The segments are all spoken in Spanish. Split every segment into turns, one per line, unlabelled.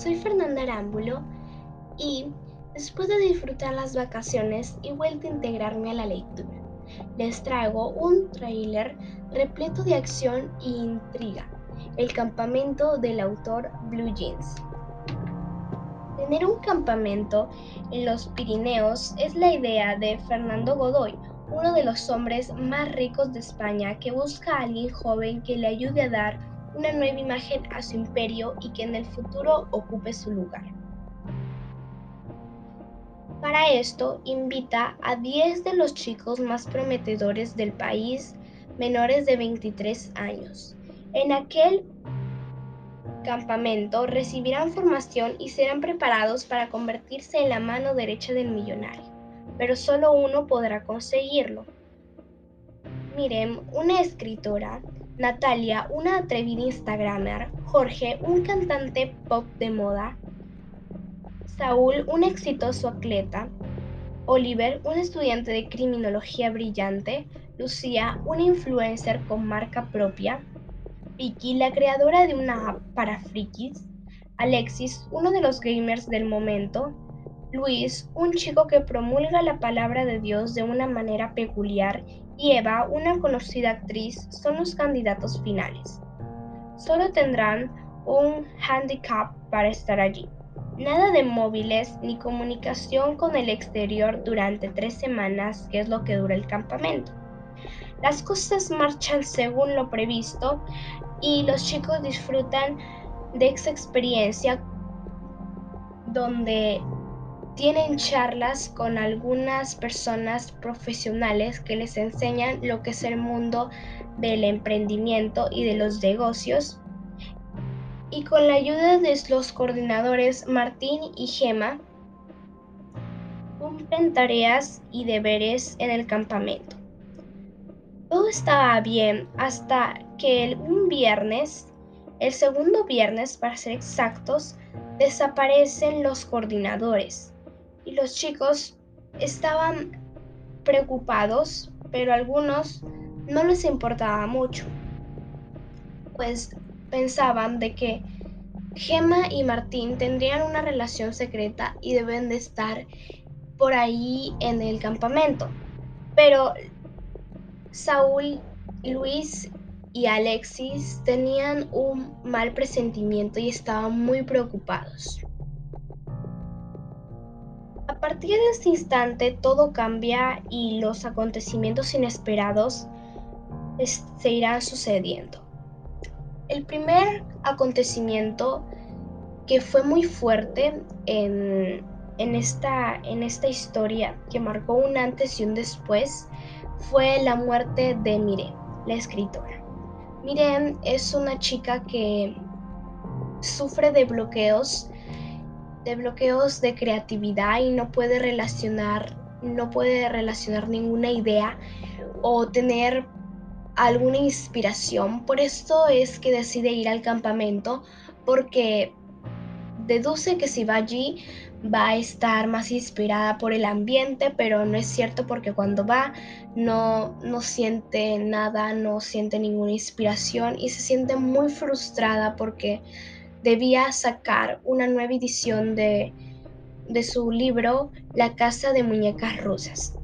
soy Fernanda Arámbulo y después de disfrutar las vacaciones he vuelto a integrarme a la lectura. Les traigo un tráiler repleto de acción e intriga, El campamento del autor Blue Jeans. Tener un campamento en los Pirineos es la idea de Fernando Godoy, uno de los hombres más ricos de España que busca a alguien joven que le ayude a dar una nueva imagen a su imperio y que en el futuro ocupe su lugar. Para esto, invita a 10 de los chicos más prometedores del país menores de 23 años. En aquel campamento recibirán formación y serán preparados para convertirse en la mano derecha del millonario, pero solo uno podrá conseguirlo. Miren, una escritora, Natalia, una atrevida Instagramer, Jorge, un cantante pop de moda, Saúl, un exitoso atleta, Oliver, un estudiante de criminología brillante, Lucía, una influencer con marca propia, Vicky, la creadora de una app para frikis, Alexis, uno de los gamers del momento, Luis, un chico que promulga la palabra de Dios de una manera peculiar, y Eva, una conocida actriz, son los candidatos finales. Solo tendrán un handicap para estar allí. Nada de móviles ni comunicación con el exterior durante tres semanas, que es lo que dura el campamento. Las cosas marchan según lo previsto y los chicos disfrutan de esa experiencia donde tienen charlas con algunas personas profesionales que les enseñan lo que es el mundo del emprendimiento y de los negocios. Y con la ayuda de los coordinadores Martín y Gema, cumplen tareas y deberes en el campamento. Todo estaba bien hasta que un viernes, el segundo viernes para ser exactos, desaparecen los coordinadores los chicos estaban preocupados, pero a algunos no les importaba mucho, pues pensaban de que Gemma y Martín tendrían una relación secreta y deben de estar por ahí en el campamento. Pero Saúl, Luis y Alexis tenían un mal presentimiento y estaban muy preocupados. Partir de este instante todo cambia y los acontecimientos inesperados se irán sucediendo. El primer acontecimiento que fue muy fuerte en, esta, en esta historia, que marcó un antes y un después, fue la muerte de Miren, la escritora. Miren es una chica que sufre de bloqueos, de bloqueos de creatividad y no puede relacionar, no puede relacionar ninguna idea o tener alguna inspiración. Por esto es que decide ir al campamento porque deduce que si va allí va a estar más inspirada por el ambiente, pero no es cierto porque cuando va no, no siente nada, no siente ninguna inspiración y se siente muy frustrada porque debía sacar una nueva edición de, de su libro La Casa de Muñecas Rusas.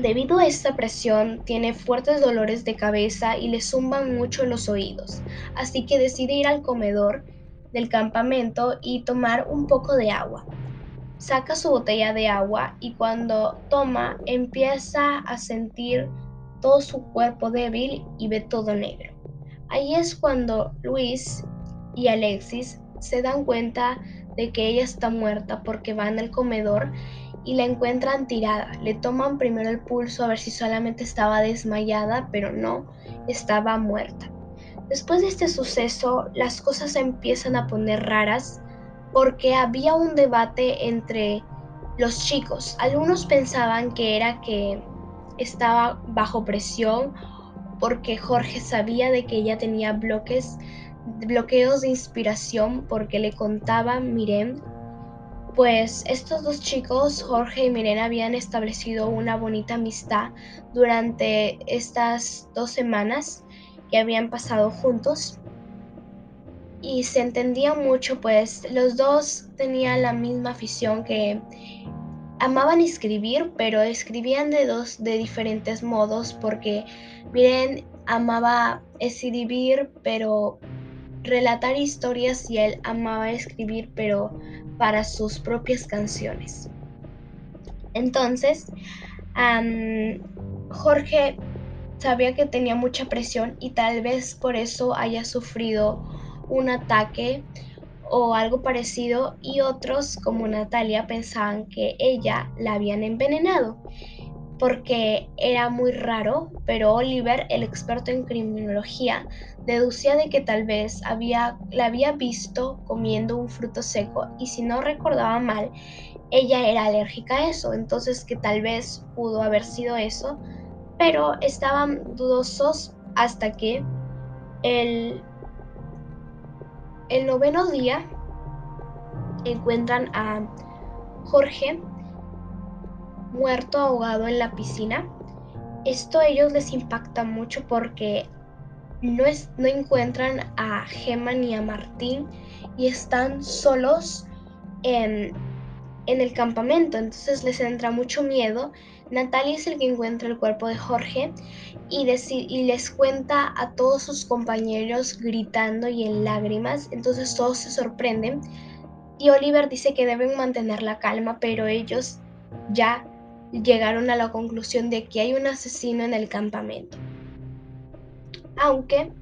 Debido a esta presión, tiene fuertes dolores de cabeza y le zumban mucho los oídos, así que decide ir al comedor del campamento y tomar un poco de agua. Saca su botella de agua y cuando toma empieza a sentir todo su cuerpo débil y ve todo negro. Ahí es cuando Luis y Alexis se dan cuenta de que ella está muerta porque van al comedor y la encuentran tirada. Le toman primero el pulso a ver si solamente estaba desmayada, pero no, estaba muerta. Después de este suceso, las cosas empiezan a poner raras porque había un debate entre los chicos. Algunos pensaban que era que estaba bajo presión porque Jorge sabía de que ella tenía bloques, bloqueos de inspiración porque le contaba Miren. Pues estos dos chicos, Jorge y Miren, habían establecido una bonita amistad durante estas dos semanas que habían pasado juntos. y se entendía mucho, pues los dos tenían la misma afición que amaban escribir, pero escribían de dos de diferentes modos porque Miren amaba escribir, pero relatar historias y él amaba escribir, pero para sus propias canciones. Entonces, Jorge sabía que tenía mucha presión y tal vez por eso haya sufrido un ataque o algo parecido y otros como Natalia pensaban que ella la habían envenenado porque era muy raro, pero Oliver, el experto en criminología, deducía de que tal vez había, la había visto comiendo un fruto seco y si no recordaba mal, ella era alérgica a eso, entonces que tal vez pudo haber sido eso, pero estaban dudosos hasta que el, el noveno día encuentran a Jorge muerto ahogado en la piscina. Esto a ellos les impacta mucho porque no, es, no encuentran a Gemma ni a Martín y están solos en, en el campamento, entonces les entra mucho miedo. Natalia es el que encuentra el cuerpo de Jorge y, y, les cuenta a todos sus compañeros gritando y en lágrimas, entonces todos se sorprenden y Oliver dice que deben mantener la calma, pero ellos ya llegaron a la conclusión de que hay un asesino en el campamento. Aunque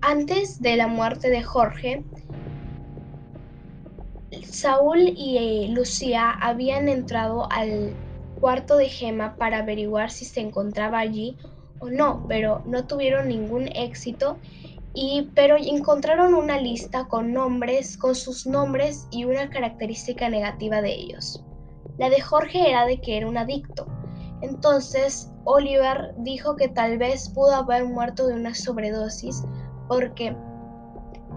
antes de la muerte de Jorge, Saúl y eh, Lucía habían entrado al cuarto de Gema para averiguar si se encontraba allí o no, pero no tuvieron ningún éxito y pero encontraron una lista con nombres, con sus nombres y una característica negativa de ellos. La de Jorge era de que era un adicto. Entonces, Oliver dijo que tal vez pudo haber muerto de una sobredosis porque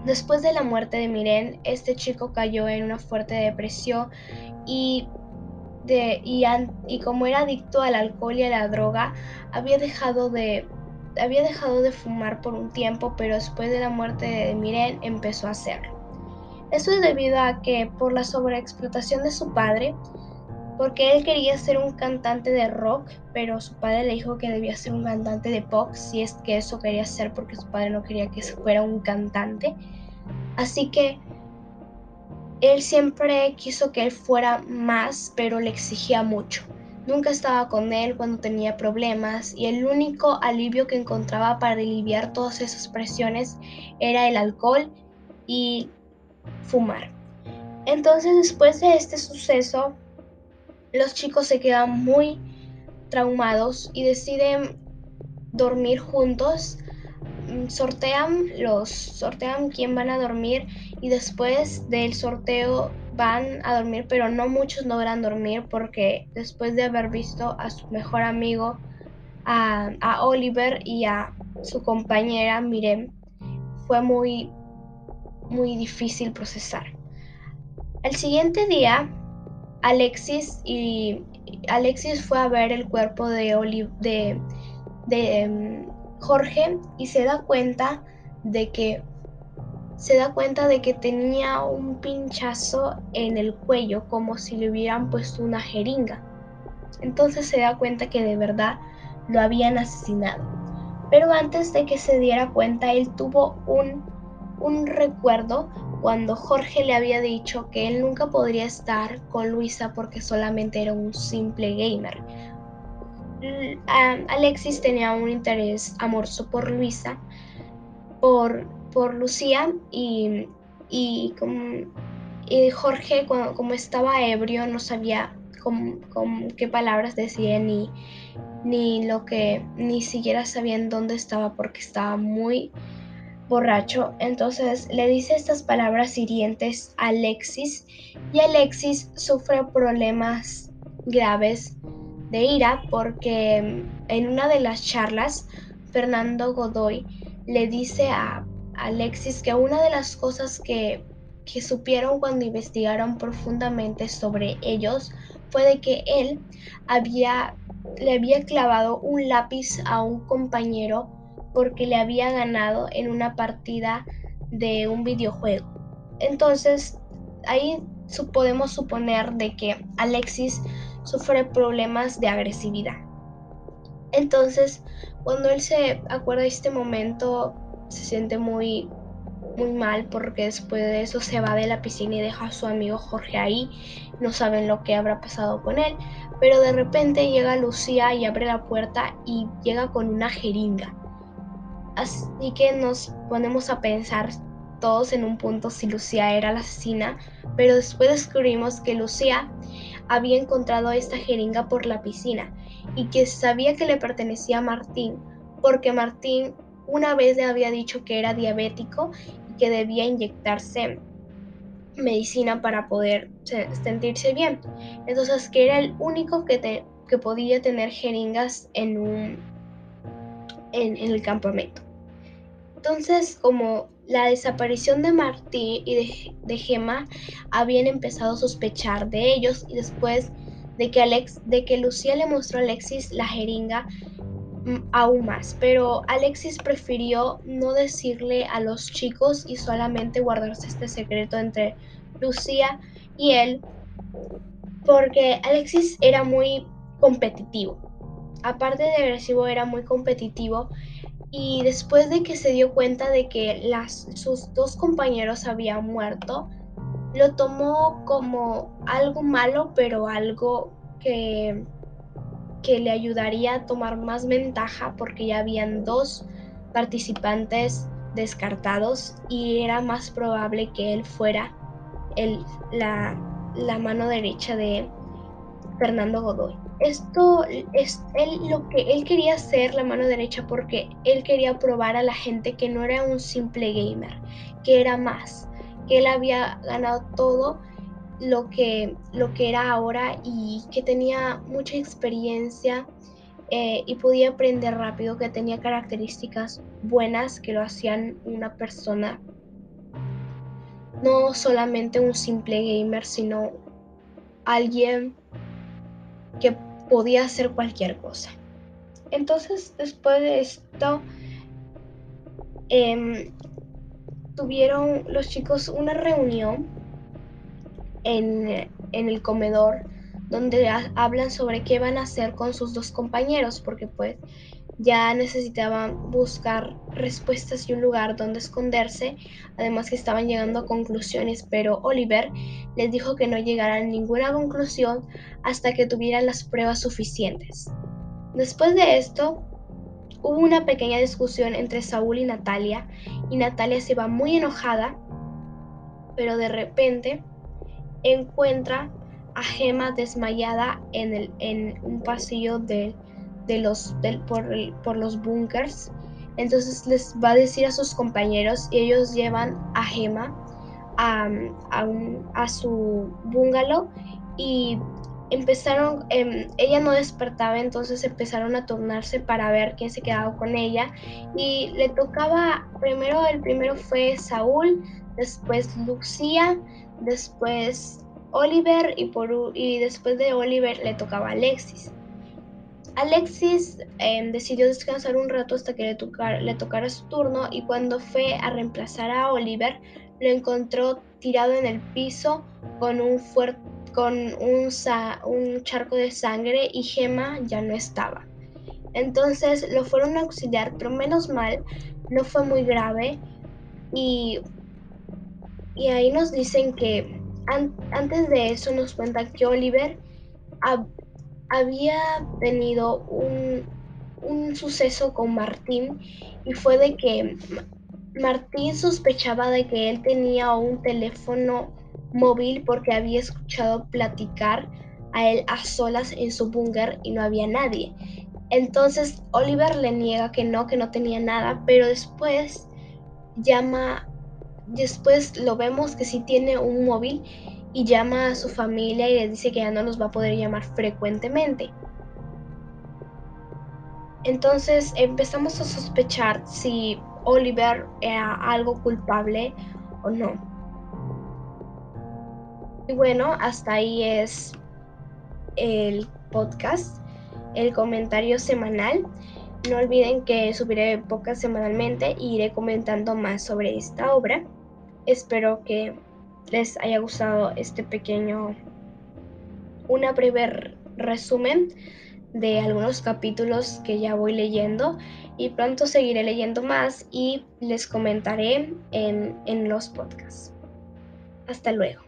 después de la muerte de Miren, este chico cayó en una fuerte depresión y, de, y, como era adicto al alcohol y a la droga, había dejado de había dejado de fumar por un tiempo, pero después de la muerte de Miren empezó a hacerlo. Eso es debido a que por la sobreexplotación de su padre, porque él quería ser un cantante de rock, pero su padre le dijo que debía ser un cantante de pop, si es que eso quería ser porque su padre no quería que fuera un cantante. Así que él siempre quiso que él fuera más, pero le exigía mucho. Nunca estaba con él cuando tenía problemas y el único alivio que encontraba para aliviar todas esas presiones era el alcohol y fumar. Entonces después de este suceso, los chicos se quedan muy traumados y deciden dormir juntos. Mm, sortean los sortean quién van a dormir y después del sorteo van a dormir, pero no muchos logran dormir porque después de haber visto a su mejor amigo, a, a Oliver y a su compañera Mirem, fue muy, muy difícil procesar. El siguiente día Alexis y Alexis fue a ver el cuerpo de, de, em, Jorge y se da cuenta de que se da cuenta de que tenía un pinchazo en el cuello como si le hubieran puesto una jeringa. Entonces se da cuenta que de verdad lo habían asesinado. Pero antes de que se diera cuenta, él tuvo un, un recuerdo cuando Jorge le había dicho que él nunca podría estar con Luisa porque solamente era un simple gamer. Alexis tenía un interés amoroso por Luisa, por, por Lucía y, y, Jorge como, estaba ebrio no sabía con, qué palabras decía ni, ni lo que ni siquiera sabían dónde estaba porque estaba muy borracho, entonces le dice estas palabras hirientes a Alexis y Alexis sufre problemas graves de ira porque en una de las charlas Fernando Godoy le dice a Alexis que una de las cosas que, que supieron cuando investigaron profundamente sobre ellos fue de que él había, le había clavado un lápiz a un compañero porque le había ganado en una partida de un videojuego. Entonces, ahí podemos suponer de que Alexis sufre problemas de agresividad. Entonces, cuando él se acuerda de este momento, se siente muy muy mal porque después de eso se va de la piscina y deja a su amigo Jorge ahí. No saben lo que habrá pasado con él. Pero de repente llega Lucía y abre la puerta y llega con una jeringa. Así que nos ponemos a pensar todos en un punto si Lucía era la asesina, pero después descubrimos que Lucía había encontrado esta jeringa por la piscina y que sabía que le pertenecía a Martín, porque Martín una vez le había dicho que era diabético y que debía inyectarse medicina para poder sentirse bien. Entonces que era el único que, que podía tener jeringas en, un, en el campamento. Entonces, como la desaparición de Martí y de, Gemma habían empezado a sospechar de ellos y después de que, Alex, de que Lucía le mostró a Alexis la jeringa mm, aún más, pero Alexis prefirió no decirle a los chicos y solamente guardarse este secreto entre Lucía y él porque Alexis era muy competitivo. Aparte de agresivo, era muy competitivo y después de que se dio cuenta de que las, sus dos compañeros habían muerto, lo tomó como algo malo, pero algo que, que le ayudaría a tomar más ventaja porque ya habían dos participantes descartados y era más probable que él fuera la mano derecha de Fernando Godoy esto es él, lo que él quería ser la mano derecha porque él quería probar a la gente que no era un simple gamer, que era más, que él había ganado todo lo que, lo que era ahora y que tenía mucha experiencia eh, y podía aprender rápido, que tenía características buenas que lo hacían una persona, no solamente un simple gamer, sino alguien que podía hacer cualquier cosa. Entonces, después de esto, em, tuvieron los chicos una reunión en, en el comedor donde hablan sobre qué van a hacer con sus dos compañeros, porque pues ya necesitaban buscar respuestas y un lugar donde esconderse, además que estaban llegando a conclusiones, pero Oliver les dijo que no llegaran a ninguna conclusión hasta que tuvieran las pruebas suficientes. Después de esto, hubo una pequeña discusión entre Saúl y Natalia, y Natalia se va muy enojada, pero de repente encuentra a Gemma desmayada en, el, en un pasillo del de los, por, por, los bunkers. Entonces les va a decir a sus compañeros y ellos llevan a Gemma a, a, su bungalow y empezaron, em, ella no despertaba, entonces empezaron a tornarse para ver quién se quedaba con ella y le tocaba, primero el primero fue Saúl, después Lucía, después Oliver y, por, y después de Oliver le tocaba Alexis. Alexis em, decidió descansar un rato hasta que le, le tocara su turno y cuando fue a reemplazar a Oliver, lo encontró tirado en el piso con un, con un, un charco de sangre y Gemma ya no estaba. Entonces lo fueron a auxiliar, pero menos mal, no fue muy grave. Y, y ahí nos dicen que antes de eso nos cuentan que Oliver había tenido un, suceso con Martín y fue de que Martín sospechaba de que él tenía un teléfono móvil porque había escuchado platicar a él a solas en su búnker y no había nadie. Entonces Oliver le niega que no, que no tenía nada, pero después llama, después lo vemos que sí tiene un móvil y llama a su familia y les dice que ya no los va a poder llamar frecuentemente. Entonces empezamos a sospechar si Oliver era algo culpable o no. Y bueno, hasta ahí es el podcast, el comentario semanal. No olviden que subiré pocas semanalmente y iré comentando más sobre esta obra. Espero que les haya gustado este pequeño, una breve resumen de algunos capítulos que ya voy leyendo y pronto seguiré leyendo más y les comentaré en, en los podcasts. Hasta luego.